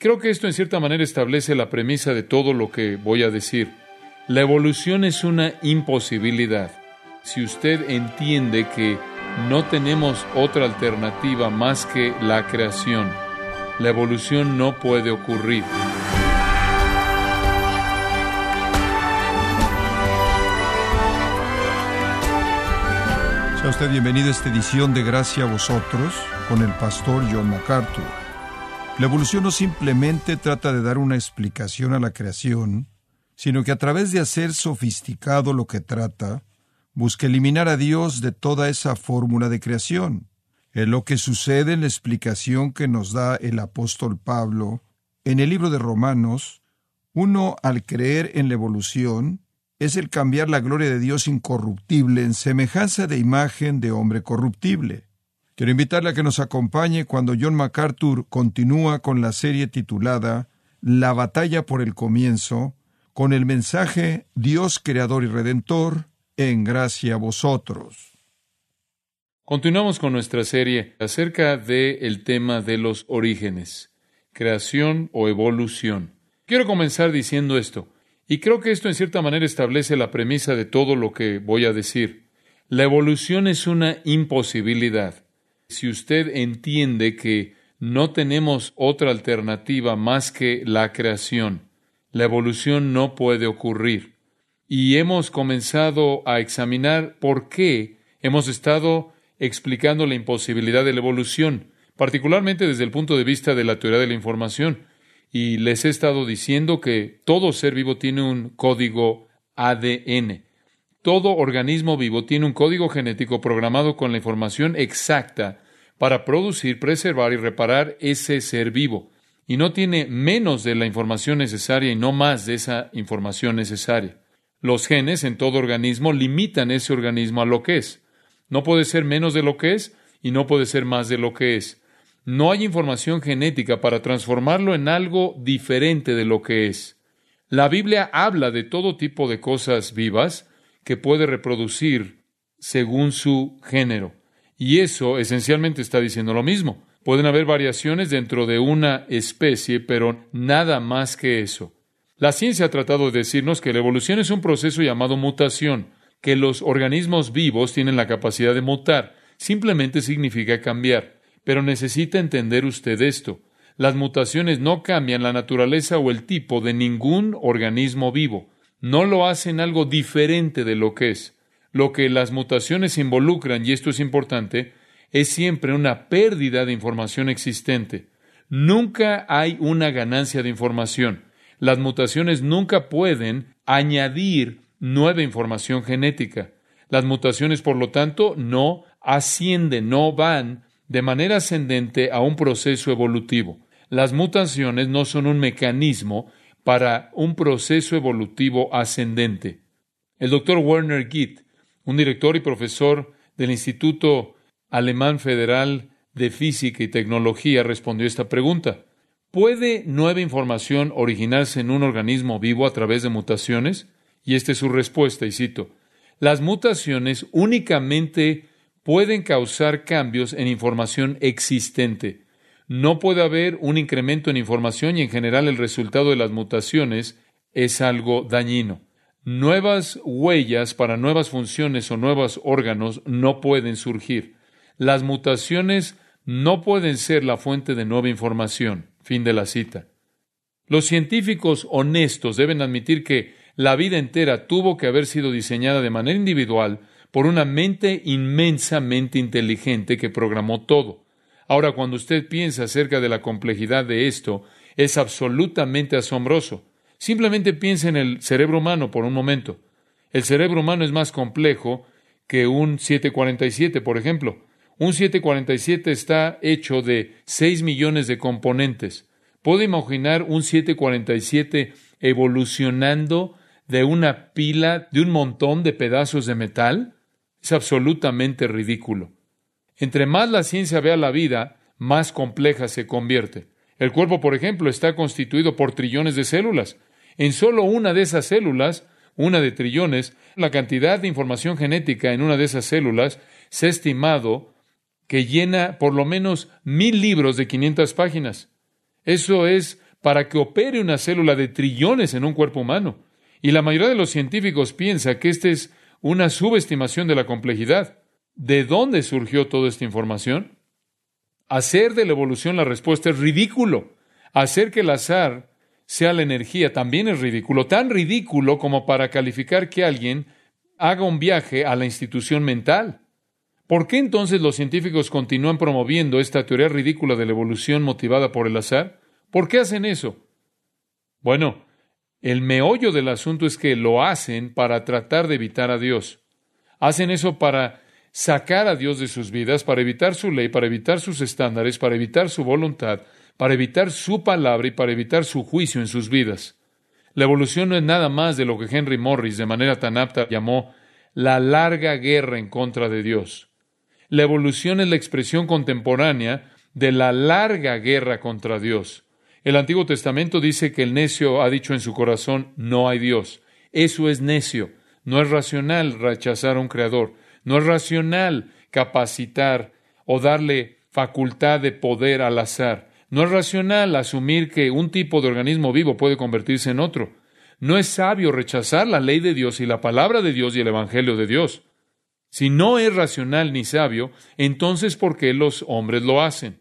Creo que esto en cierta manera establece la premisa de todo lo que voy a decir. La evolución es una imposibilidad. Si usted entiende que no tenemos otra alternativa más que la creación, la evolución no puede ocurrir. Sea usted bienvenido a esta edición de Gracia a vosotros con el pastor John MacArthur. La evolución no simplemente trata de dar una explicación a la creación, sino que a través de hacer sofisticado lo que trata, busca eliminar a Dios de toda esa fórmula de creación. Es lo que sucede en la explicación que nos da el apóstol Pablo en el libro de Romanos. Uno, al creer en la evolución, es el cambiar la gloria de Dios incorruptible en semejanza de imagen de hombre corruptible. Quiero invitarle a que nos acompañe cuando John MacArthur continúa con la serie titulada La batalla por el comienzo, con el mensaje Dios creador y redentor, en gracia a vosotros. Continuamos con nuestra serie acerca del el tema de los orígenes, creación o evolución. Quiero comenzar diciendo esto. Y creo que esto en cierta manera establece la premisa de todo lo que voy a decir. La evolución es una imposibilidad. Si usted entiende que no tenemos otra alternativa más que la creación, la evolución no puede ocurrir. Y hemos comenzado a examinar por qué hemos estado explicando la imposibilidad de la evolución, particularmente desde el punto de vista de la teoría de la información y les he estado diciendo que todo ser vivo tiene un código ADN. Todo organismo vivo tiene un código genético programado con la información exacta para producir, preservar y reparar ese ser vivo. Y no tiene menos de la información necesaria y no más de esa información necesaria. Los genes en todo organismo limitan ese organismo a lo que es. No puede ser menos de lo que es y no puede ser más de lo que es. No hay información genética para transformarlo en algo diferente de lo que es. La Biblia habla de todo tipo de cosas vivas que puede reproducir según su género. Y eso esencialmente está diciendo lo mismo. Pueden haber variaciones dentro de una especie, pero nada más que eso. La ciencia ha tratado de decirnos que la evolución es un proceso llamado mutación, que los organismos vivos tienen la capacidad de mutar. Simplemente significa cambiar. Pero necesita entender usted esto. Las mutaciones no cambian la naturaleza o el tipo de ningún organismo vivo. No lo hacen algo diferente de lo que es. Lo que las mutaciones involucran, y esto es importante, es siempre una pérdida de información existente. Nunca hay una ganancia de información. Las mutaciones nunca pueden añadir nueva información genética. Las mutaciones, por lo tanto, no ascienden, no van de manera ascendente a un proceso evolutivo. Las mutaciones no son un mecanismo para un proceso evolutivo ascendente. El doctor Werner Gitt, un director y profesor del Instituto Alemán Federal de Física y Tecnología, respondió esta pregunta. ¿Puede nueva información originarse en un organismo vivo a través de mutaciones? Y esta es su respuesta, y cito, las mutaciones únicamente pueden causar cambios en información existente. No puede haber un incremento en información y en general el resultado de las mutaciones es algo dañino. Nuevas huellas para nuevas funciones o nuevos órganos no pueden surgir. Las mutaciones no pueden ser la fuente de nueva información. Fin de la cita. Los científicos honestos deben admitir que la vida entera tuvo que haber sido diseñada de manera individual por una mente inmensamente inteligente que programó todo. Ahora, cuando usted piensa acerca de la complejidad de esto, es absolutamente asombroso. Simplemente piense en el cerebro humano por un momento. El cerebro humano es más complejo que un 747, por ejemplo. Un 747 está hecho de 6 millones de componentes. ¿Puede imaginar un 747 evolucionando de una pila de un montón de pedazos de metal? Es absolutamente ridículo. Entre más la ciencia vea la vida, más compleja se convierte. El cuerpo, por ejemplo, está constituido por trillones de células. En solo una de esas células, una de trillones, la cantidad de información genética en una de esas células se ha estimado que llena por lo menos mil libros de 500 páginas. Eso es para que opere una célula de trillones en un cuerpo humano. Y la mayoría de los científicos piensa que esta es una subestimación de la complejidad. ¿De dónde surgió toda esta información? Hacer de la evolución la respuesta es ridículo. Hacer que el azar sea la energía también es ridículo, tan ridículo como para calificar que alguien haga un viaje a la institución mental. ¿Por qué entonces los científicos continúan promoviendo esta teoría ridícula de la evolución motivada por el azar? ¿Por qué hacen eso? Bueno, el meollo del asunto es que lo hacen para tratar de evitar a Dios. Hacen eso para sacar a Dios de sus vidas, para evitar su ley, para evitar sus estándares, para evitar su voluntad, para evitar su palabra y para evitar su juicio en sus vidas. La evolución no es nada más de lo que Henry Morris de manera tan apta llamó la larga guerra en contra de Dios. La evolución es la expresión contemporánea de la larga guerra contra Dios. El Antiguo Testamento dice que el necio ha dicho en su corazón, no hay Dios. Eso es necio. No es racional rechazar a un creador. No es racional capacitar o darle facultad de poder al azar. No es racional asumir que un tipo de organismo vivo puede convertirse en otro. No es sabio rechazar la ley de Dios y la palabra de Dios y el Evangelio de Dios. Si no es racional ni sabio, entonces ¿por qué los hombres lo hacen?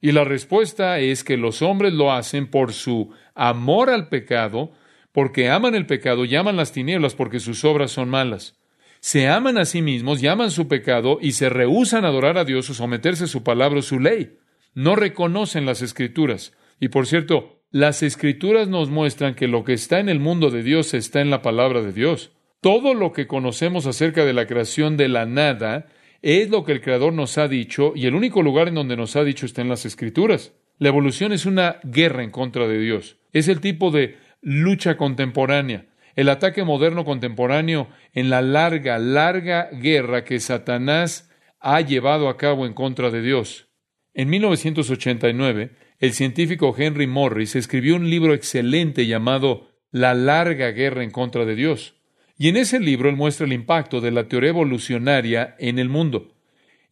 Y la respuesta es que los hombres lo hacen por su amor al pecado, porque aman el pecado y aman las tinieblas porque sus obras son malas. Se aman a sí mismos, llaman su pecado y se rehúsan a adorar a Dios o someterse a su palabra o su ley no reconocen las escrituras. Y por cierto, las escrituras nos muestran que lo que está en el mundo de Dios está en la palabra de Dios. Todo lo que conocemos acerca de la creación de la nada es lo que el Creador nos ha dicho y el único lugar en donde nos ha dicho está en las escrituras. La evolución es una guerra en contra de Dios. Es el tipo de lucha contemporánea, el ataque moderno contemporáneo en la larga, larga guerra que Satanás ha llevado a cabo en contra de Dios. En 1989, el científico Henry Morris escribió un libro excelente llamado La larga guerra en contra de Dios. Y en ese libro él muestra el impacto de la teoría evolucionaria en el mundo.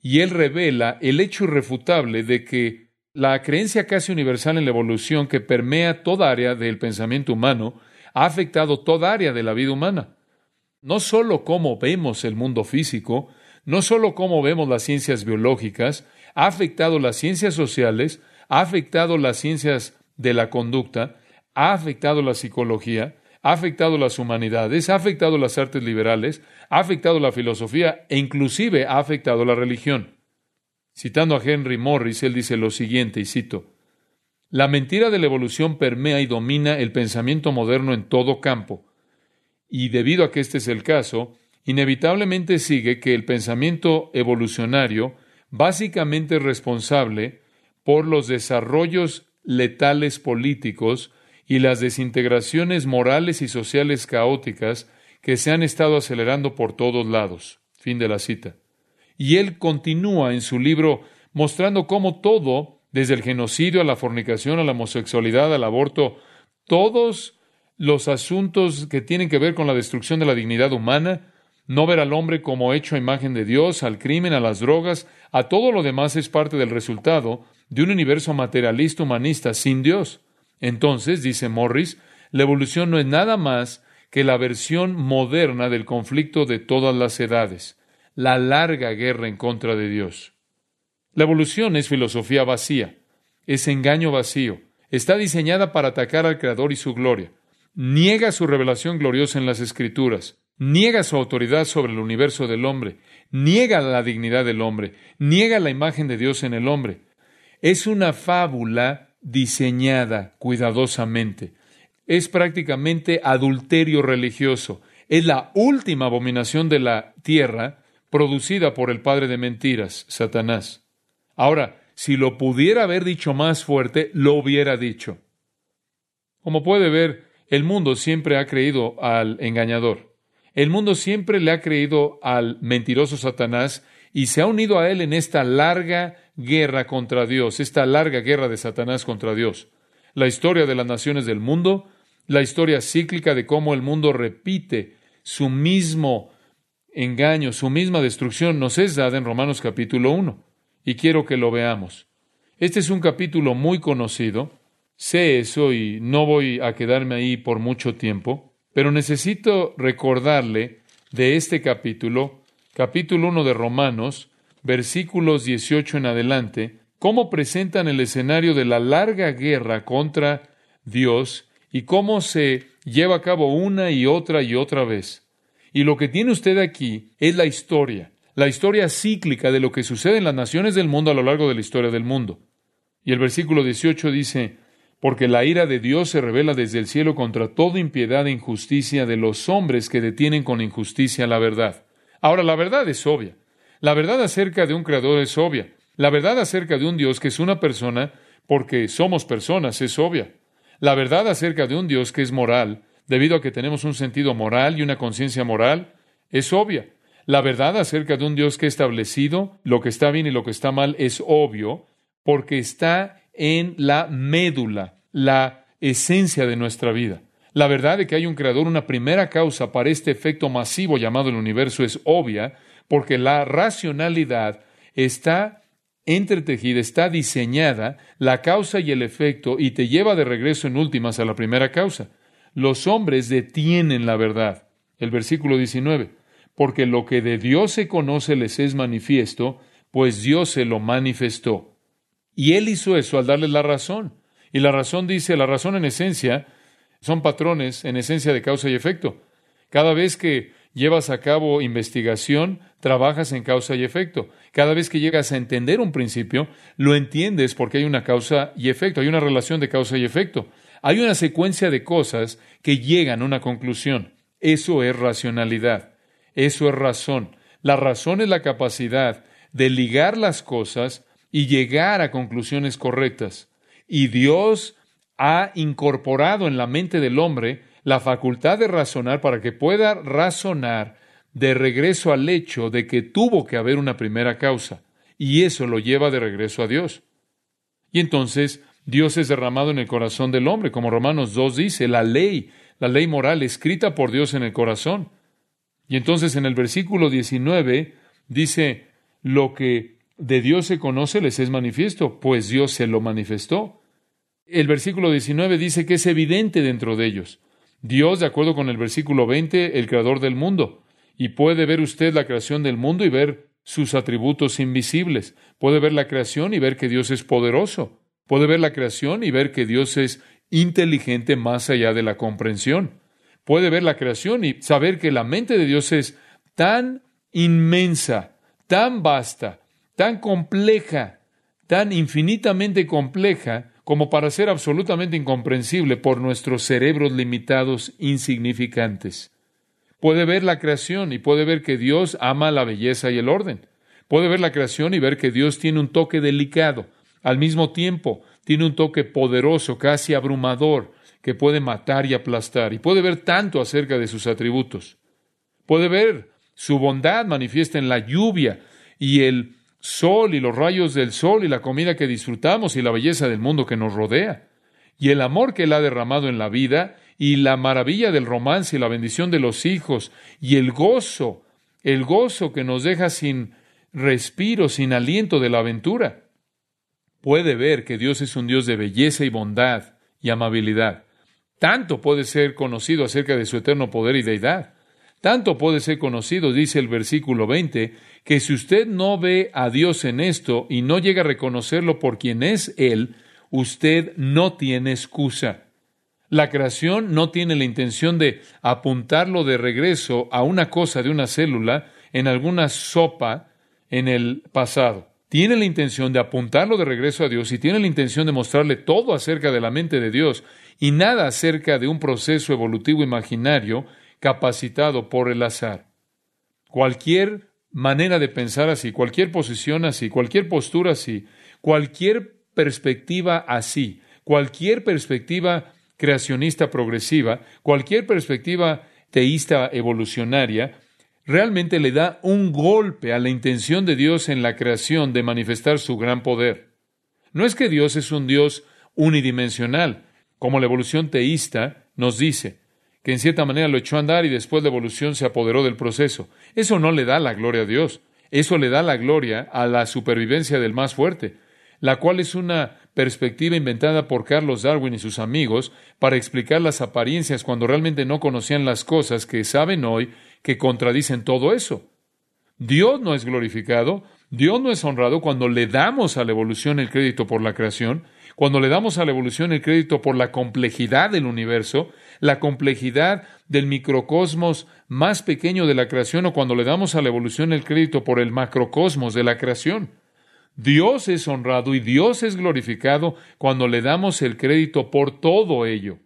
Y él revela el hecho irrefutable de que la creencia casi universal en la evolución que permea toda área del pensamiento humano ha afectado toda área de la vida humana. No solo cómo vemos el mundo físico, no solo cómo vemos las ciencias biológicas, ha afectado las ciencias sociales, ha afectado las ciencias de la conducta, ha afectado la psicología, ha afectado las humanidades, ha afectado las artes liberales, ha afectado la filosofía e inclusive ha afectado la religión. Citando a Henry Morris, él dice lo siguiente, y cito, La mentira de la evolución permea y domina el pensamiento moderno en todo campo, y debido a que este es el caso, inevitablemente sigue que el pensamiento evolucionario básicamente responsable por los desarrollos letales políticos y las desintegraciones morales y sociales caóticas que se han estado acelerando por todos lados. Fin de la cita. Y él continúa en su libro mostrando cómo todo, desde el genocidio a la fornicación, a la homosexualidad, al aborto, todos los asuntos que tienen que ver con la destrucción de la dignidad humana, no ver al hombre como hecho a imagen de Dios, al crimen, a las drogas, a todo lo demás es parte del resultado de un universo materialista humanista sin Dios. Entonces, dice Morris, la evolución no es nada más que la versión moderna del conflicto de todas las edades, la larga guerra en contra de Dios. La evolución es filosofía vacía, es engaño vacío, está diseñada para atacar al Creador y su gloria, niega su revelación gloriosa en las Escrituras, niega su autoridad sobre el universo del hombre, niega la dignidad del hombre, niega la imagen de Dios en el hombre. Es una fábula diseñada cuidadosamente. Es prácticamente adulterio religioso. Es la última abominación de la tierra producida por el padre de mentiras, Satanás. Ahora, si lo pudiera haber dicho más fuerte, lo hubiera dicho. Como puede ver, el mundo siempre ha creído al engañador. El mundo siempre le ha creído al mentiroso Satanás y se ha unido a él en esta larga guerra contra Dios, esta larga guerra de Satanás contra Dios. La historia de las naciones del mundo, la historia cíclica de cómo el mundo repite su mismo engaño, su misma destrucción, nos es dada en Romanos capítulo 1. Y quiero que lo veamos. Este es un capítulo muy conocido, sé eso y no voy a quedarme ahí por mucho tiempo, pero necesito recordarle de este capítulo, capítulo 1 de Romanos, versículos 18 en adelante, cómo presentan el escenario de la larga guerra contra Dios y cómo se lleva a cabo una y otra y otra vez. Y lo que tiene usted aquí es la historia, la historia cíclica de lo que sucede en las naciones del mundo a lo largo de la historia del mundo. Y el versículo 18 dice, porque la ira de Dios se revela desde el cielo contra toda impiedad e injusticia de los hombres que detienen con injusticia la verdad. Ahora, la verdad es obvia. La verdad acerca de un creador es obvia. La verdad acerca de un Dios que es una persona, porque somos personas, es obvia. La verdad acerca de un Dios que es moral, debido a que tenemos un sentido moral y una conciencia moral, es obvia. La verdad acerca de un Dios que ha establecido lo que está bien y lo que está mal es obvio, porque está en la médula, la esencia de nuestra vida. La verdad de que hay un creador, una primera causa para este efecto masivo llamado el universo es obvia, porque la racionalidad está entretejida, está diseñada, la causa y el efecto, y te lleva de regreso en últimas a la primera causa. Los hombres detienen la verdad. El versículo 19, porque lo que de Dios se conoce les es manifiesto, pues Dios se lo manifestó. Y Él hizo eso al darles la razón. Y la razón dice, la razón en esencia, son patrones en esencia de causa y efecto. Cada vez que llevas a cabo investigación, trabajas en causa y efecto. Cada vez que llegas a entender un principio, lo entiendes porque hay una causa y efecto, hay una relación de causa y efecto. Hay una secuencia de cosas que llegan a una conclusión. Eso es racionalidad. Eso es razón. La razón es la capacidad de ligar las cosas y llegar a conclusiones correctas. Y Dios ha incorporado en la mente del hombre la facultad de razonar para que pueda razonar de regreso al hecho de que tuvo que haber una primera causa, y eso lo lleva de regreso a Dios. Y entonces Dios es derramado en el corazón del hombre, como Romanos 2 dice, la ley, la ley moral escrita por Dios en el corazón. Y entonces en el versículo 19 dice, lo que de Dios se conoce les es manifiesto, pues Dios se lo manifestó. El versículo 19 dice que es evidente dentro de ellos. Dios, de acuerdo con el versículo 20, el creador del mundo. Y puede ver usted la creación del mundo y ver sus atributos invisibles. Puede ver la creación y ver que Dios es poderoso. Puede ver la creación y ver que Dios es inteligente más allá de la comprensión. Puede ver la creación y saber que la mente de Dios es tan inmensa, tan vasta, tan compleja, tan infinitamente compleja, como para ser absolutamente incomprensible por nuestros cerebros limitados insignificantes. Puede ver la creación y puede ver que Dios ama la belleza y el orden. Puede ver la creación y ver que Dios tiene un toque delicado. Al mismo tiempo, tiene un toque poderoso, casi abrumador, que puede matar y aplastar. Y puede ver tanto acerca de sus atributos. Puede ver su bondad manifiesta en la lluvia y el sol y los rayos del sol y la comida que disfrutamos y la belleza del mundo que nos rodea, y el amor que Él ha derramado en la vida, y la maravilla del romance y la bendición de los hijos, y el gozo, el gozo que nos deja sin respiro, sin aliento de la aventura. Puede ver que Dios es un Dios de belleza y bondad y amabilidad. Tanto puede ser conocido acerca de su eterno poder y deidad. Tanto puede ser conocido, dice el versículo 20, que si usted no ve a Dios en esto y no llega a reconocerlo por quien es Él, usted no tiene excusa. La creación no tiene la intención de apuntarlo de regreso a una cosa de una célula en alguna sopa en el pasado. Tiene la intención de apuntarlo de regreso a Dios y tiene la intención de mostrarle todo acerca de la mente de Dios y nada acerca de un proceso evolutivo imaginario capacitado por el azar. Cualquier manera de pensar así, cualquier posición así, cualquier postura así, cualquier perspectiva así, cualquier perspectiva creacionista progresiva, cualquier perspectiva teísta evolucionaria, realmente le da un golpe a la intención de Dios en la creación de manifestar su gran poder. No es que Dios es un Dios unidimensional, como la evolución teísta nos dice que en cierta manera lo echó a andar y después la evolución se apoderó del proceso. Eso no le da la gloria a Dios. Eso le da la gloria a la supervivencia del más fuerte. la cual es una perspectiva inventada por Carlos Darwin y sus amigos para explicar las apariencias cuando realmente no conocían las cosas que saben hoy que contradicen todo eso. Dios no es glorificado, Dios no es honrado cuando le damos a la evolución el crédito por la creación, cuando le damos a la evolución el crédito por la complejidad del universo, la complejidad del microcosmos más pequeño de la creación, o cuando le damos a la evolución el crédito por el macrocosmos de la creación. Dios es honrado y Dios es glorificado cuando le damos el crédito por todo ello.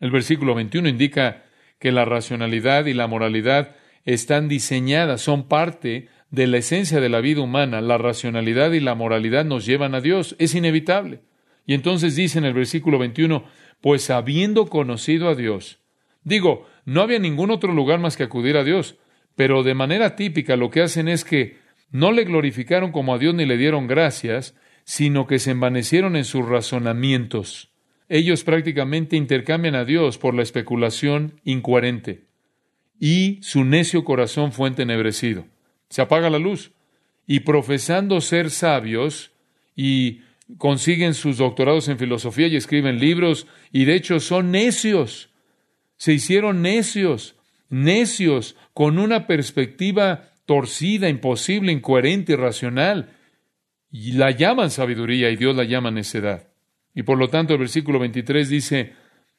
El versículo 21 indica que la racionalidad y la moralidad están diseñadas, son parte de la esencia de la vida humana. La racionalidad y la moralidad nos llevan a Dios, es inevitable. Y entonces dice en el versículo 21, pues habiendo conocido a Dios, digo, no había ningún otro lugar más que acudir a Dios, pero de manera típica lo que hacen es que no le glorificaron como a Dios ni le dieron gracias, sino que se envanecieron en sus razonamientos. Ellos prácticamente intercambian a Dios por la especulación incoherente y su necio corazón fue entenebrecido. Se apaga la luz y profesando ser sabios y consiguen sus doctorados en filosofía y escriben libros y de hecho son necios. Se hicieron necios, necios con una perspectiva torcida, imposible, incoherente, irracional. Y la llaman sabiduría y Dios la llama necedad. Y por lo tanto el versículo 23 dice,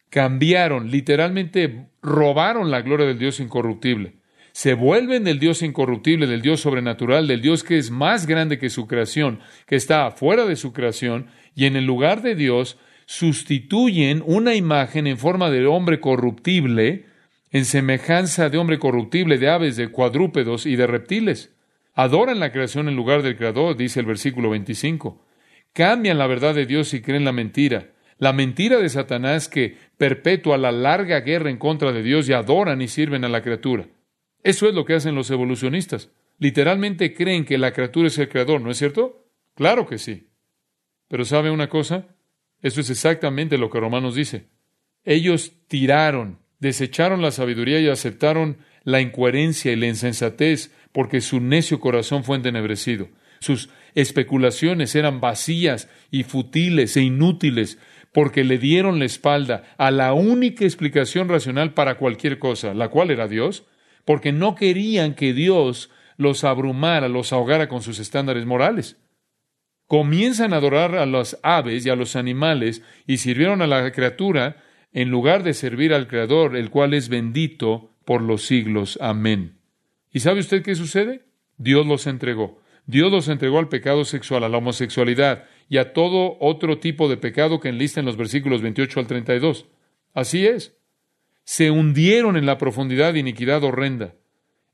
cambiaron, literalmente robaron la gloria del Dios incorruptible. Se vuelven del Dios incorruptible, del Dios sobrenatural, del Dios que es más grande que su creación, que está fuera de su creación, y en el lugar de Dios sustituyen una imagen en forma de hombre corruptible, en semejanza de hombre corruptible, de aves, de cuadrúpedos y de reptiles. Adoran la creación en lugar del Creador, dice el versículo 25. Cambian la verdad de Dios y creen la mentira. La mentira de Satanás que perpetúa la larga guerra en contra de Dios y adoran y sirven a la criatura. Eso es lo que hacen los evolucionistas. Literalmente creen que la criatura es el creador, ¿no es cierto? Claro que sí. Pero ¿sabe una cosa? Eso es exactamente lo que Romanos dice. Ellos tiraron, desecharon la sabiduría y aceptaron la incoherencia y la insensatez porque su necio corazón fue entenebrecido. Sus especulaciones eran vacías y futiles e inútiles porque le dieron la espalda a la única explicación racional para cualquier cosa, la cual era Dios, porque no querían que Dios los abrumara, los ahogara con sus estándares morales. Comienzan a adorar a las aves y a los animales y sirvieron a la criatura en lugar de servir al Creador, el cual es bendito por los siglos. Amén. ¿Y sabe usted qué sucede? Dios los entregó. Dios los entregó al pecado sexual, a la homosexualidad y a todo otro tipo de pecado que enlista en los versículos 28 al 32. Así es. Se hundieron en la profundidad de iniquidad horrenda.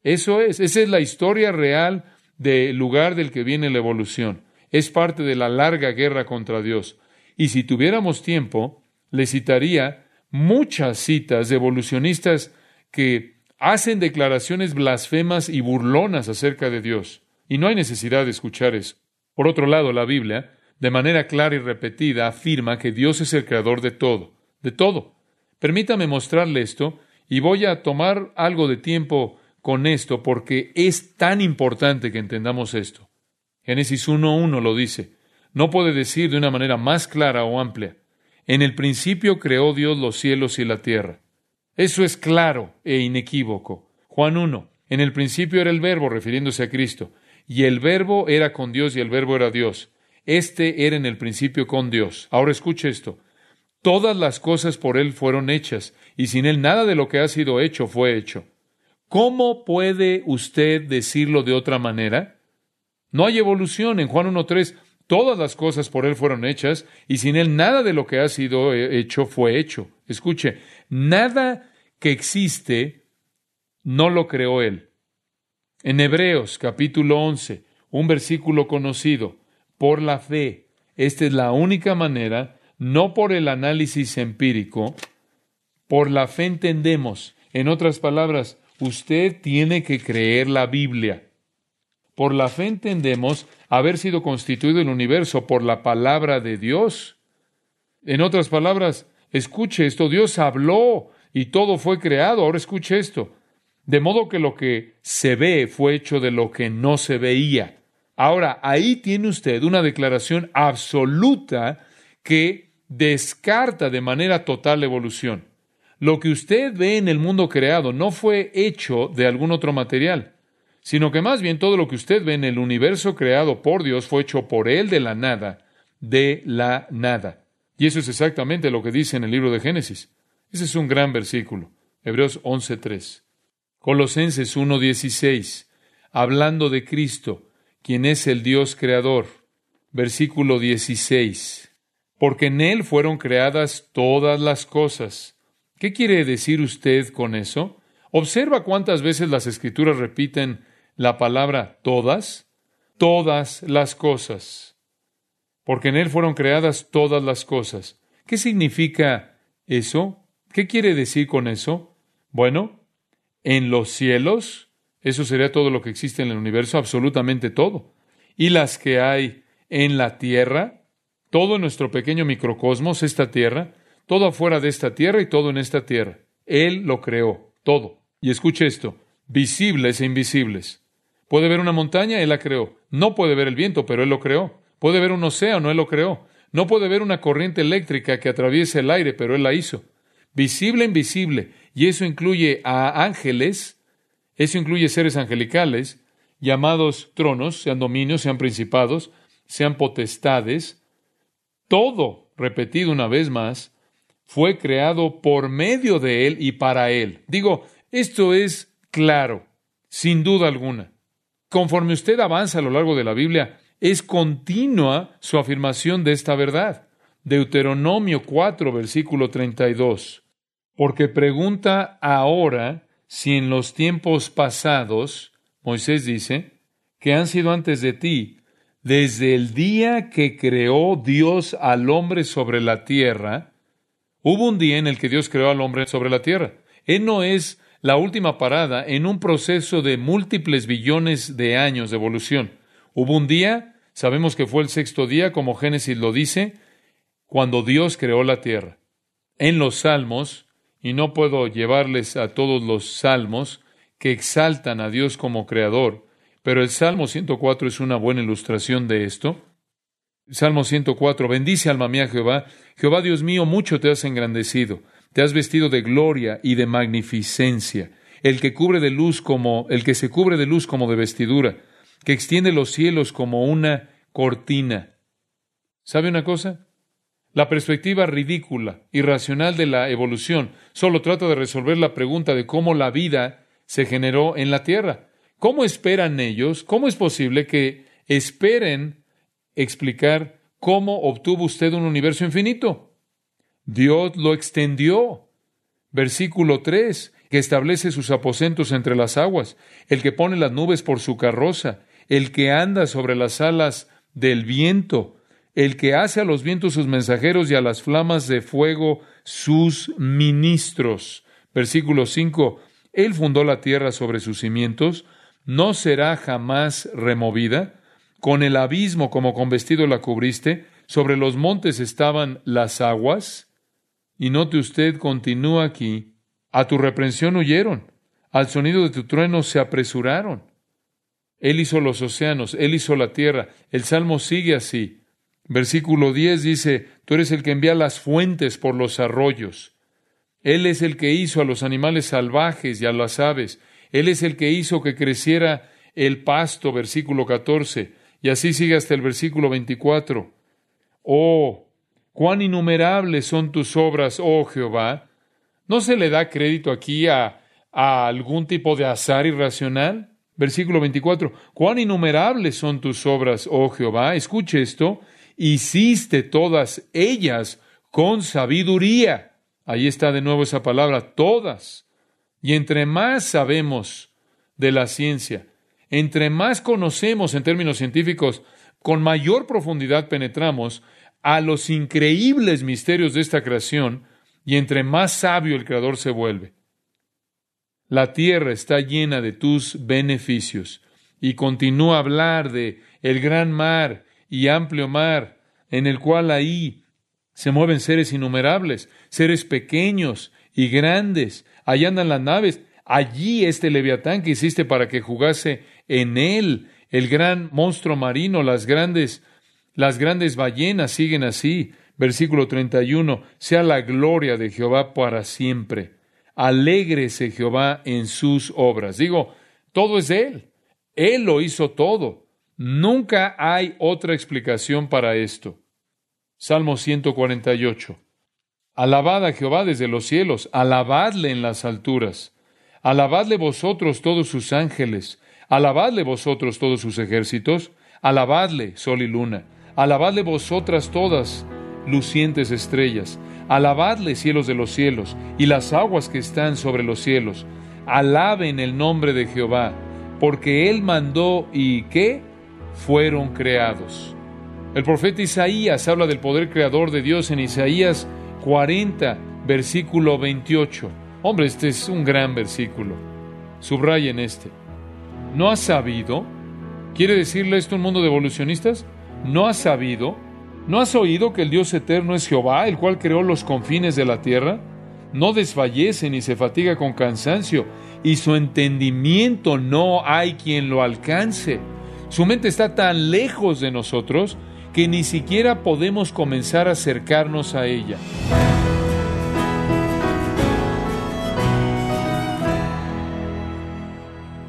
Eso es, esa es la historia real del lugar del que viene la evolución. Es parte de la larga guerra contra Dios. Y si tuviéramos tiempo, le citaría muchas citas de evolucionistas que hacen declaraciones blasfemas y burlonas acerca de Dios. Y no hay necesidad de escuchar eso. Por otro lado, la Biblia, de manera clara y repetida, afirma que Dios es el creador de todo, de todo. Permítame mostrarle esto y voy a tomar algo de tiempo con esto porque es tan importante que entendamos esto. Génesis 1.1 lo dice. No puede decir de una manera más clara o amplia. En el principio creó Dios los cielos y la tierra. Eso es claro e inequívoco. Juan 1. En el principio era el verbo, refiriéndose a Cristo y el verbo era con Dios y el verbo era Dios. Este era en el principio con Dios. Ahora escuche esto. Todas las cosas por Él fueron hechas, y sin Él nada de lo que ha sido hecho fue hecho. ¿Cómo puede usted decirlo de otra manera? No hay evolución. En Juan 1.3, todas las cosas por Él fueron hechas, y sin Él nada de lo que ha sido hecho fue hecho. Escuche, nada que existe no lo creó Él. En Hebreos capítulo 11, un versículo conocido, por la fe. Esta es la única manera, no por el análisis empírico, por la fe entendemos. En otras palabras, usted tiene que creer la Biblia. Por la fe entendemos haber sido constituido el universo por la palabra de Dios. En otras palabras, escuche esto, Dios habló y todo fue creado. Ahora escuche esto. De modo que lo que se ve fue hecho de lo que no se veía. Ahora, ahí tiene usted una declaración absoluta que descarta de manera total la evolución. Lo que usted ve en el mundo creado no fue hecho de algún otro material, sino que más bien todo lo que usted ve en el universo creado por Dios fue hecho por Él de la nada, de la nada. Y eso es exactamente lo que dice en el libro de Génesis. Ese es un gran versículo. Hebreos 11.3. Colosenses 1.16. Hablando de Cristo, quien es el Dios creador. Versículo 16. Porque en Él fueron creadas todas las cosas. ¿Qué quiere decir usted con eso? Observa cuántas veces las escrituras repiten la palabra todas. Todas las cosas. Porque en Él fueron creadas todas las cosas. ¿Qué significa eso? ¿Qué quiere decir con eso? Bueno, en los cielos, eso sería todo lo que existe en el universo, absolutamente todo. Y las que hay en la tierra, todo nuestro pequeño microcosmos, esta tierra, todo afuera de esta tierra y todo en esta tierra. Él lo creó, todo. Y escuche esto, visibles e invisibles. Puede ver una montaña, Él la creó. No puede ver el viento, pero Él lo creó. Puede ver un océano, Él lo creó. No puede ver una corriente eléctrica que atraviese el aire, pero Él la hizo visible e invisible, y eso incluye a ángeles, eso incluye seres angelicales, llamados tronos, sean dominios, sean principados, sean potestades, todo, repetido una vez más, fue creado por medio de Él y para Él. Digo, esto es claro, sin duda alguna. Conforme usted avanza a lo largo de la Biblia, es continua su afirmación de esta verdad. Deuteronomio 4, versículo 32 porque pregunta ahora si en los tiempos pasados, Moisés dice, que han sido antes de ti, desde el día que creó Dios al hombre sobre la tierra, hubo un día en el que Dios creó al hombre sobre la tierra. Él no es la última parada en un proceso de múltiples billones de años de evolución. Hubo un día, sabemos que fue el sexto día, como Génesis lo dice, cuando Dios creó la tierra. En los Salmos, y no puedo llevarles a todos los salmos que exaltan a Dios como creador, pero el Salmo 104 es una buena ilustración de esto. Salmo 104, bendice alma mía Jehová, Jehová Dios mío, mucho te has engrandecido, te has vestido de gloria y de magnificencia, el que cubre de luz como el que se cubre de luz como de vestidura, que extiende los cielos como una cortina. ¿Sabe una cosa? La perspectiva ridícula, irracional de la evolución solo trata de resolver la pregunta de cómo la vida se generó en la Tierra. ¿Cómo esperan ellos? ¿Cómo es posible que esperen explicar cómo obtuvo usted un universo infinito? Dios lo extendió. Versículo 3, que establece sus aposentos entre las aguas, el que pone las nubes por su carroza, el que anda sobre las alas del viento, el que hace a los vientos sus mensajeros y a las flamas de fuego sus ministros. Versículo 5. Él fundó la tierra sobre sus cimientos, no será jamás removida. Con el abismo como con vestido la cubriste, sobre los montes estaban las aguas. Y note usted, continúa aquí, a tu reprensión huyeron, al sonido de tu trueno se apresuraron. Él hizo los océanos, Él hizo la tierra. El salmo sigue así. Versículo 10 dice, tú eres el que envía las fuentes por los arroyos. Él es el que hizo a los animales salvajes y a las aves. Él es el que hizo que creciera el pasto, versículo 14. Y así sigue hasta el versículo 24. Oh, cuán innumerables son tus obras, oh Jehová. ¿No se le da crédito aquí a, algún tipo de azar irracional? Versículo 24. Cuán innumerables son tus obras, oh Jehová. Escuche esto hiciste todas ellas con sabiduría. Ahí está de nuevo esa palabra, todas. Y entre más sabemos de la ciencia, entre más conocemos en términos científicos, con mayor profundidad penetramos a los increíbles misterios de esta creación y entre más sabio el Creador se vuelve. La tierra está llena de tus beneficios y continúa a hablar de el gran mar y amplio mar, en el cual ahí se mueven seres innumerables, seres pequeños y grandes. Allá andan las naves. Allí este leviatán que hiciste para que jugase en él el gran monstruo marino, las grandes, las grandes ballenas siguen así. Versículo 31, sea la gloria de Jehová para siempre. Alégrese Jehová en sus obras. Digo, todo es de Él. Él lo hizo todo. Nunca hay otra explicación para esto. Salmo 148. Alabad a Jehová desde los cielos, alabadle en las alturas. Alabadle vosotros todos sus ángeles, alabadle vosotros todos sus ejércitos, alabadle sol y luna, alabadle vosotras todas lucientes estrellas, alabadle cielos de los cielos y las aguas que están sobre los cielos, alaben el nombre de Jehová, porque él mandó y ¿qué? fueron creados. El profeta Isaías habla del poder creador de Dios en Isaías 40, versículo 28. Hombre, este es un gran versículo. Subrayen este. ¿No has sabido? ¿Quiere decirle esto un mundo de evolucionistas? ¿No has sabido? ¿No has oído que el Dios eterno es Jehová, el cual creó los confines de la tierra? No desfallece ni se fatiga con cansancio, y su entendimiento no hay quien lo alcance. Su mente está tan lejos de nosotros que ni siquiera podemos comenzar a acercarnos a ella.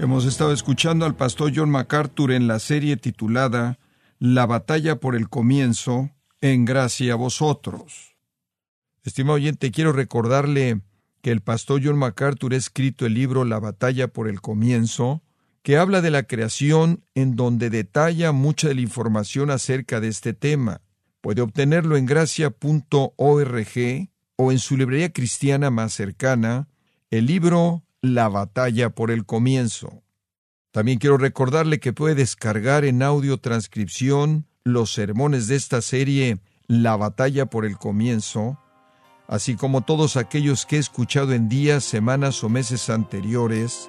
Hemos estado escuchando al pastor John MacArthur en la serie titulada La batalla por el comienzo, en gracia a vosotros. Estimado oyente, quiero recordarle que el pastor John MacArthur ha escrito el libro La batalla por el comienzo, que habla de la creación en donde detalla mucha de la información acerca de este tema. Puede obtenerlo en gracia.org o en su librería cristiana más cercana, el libro La batalla por el comienzo. También quiero recordarle que puede descargar en audio transcripción los sermones de esta serie La batalla por el comienzo, así como todos aquellos que he escuchado en días, semanas o meses anteriores,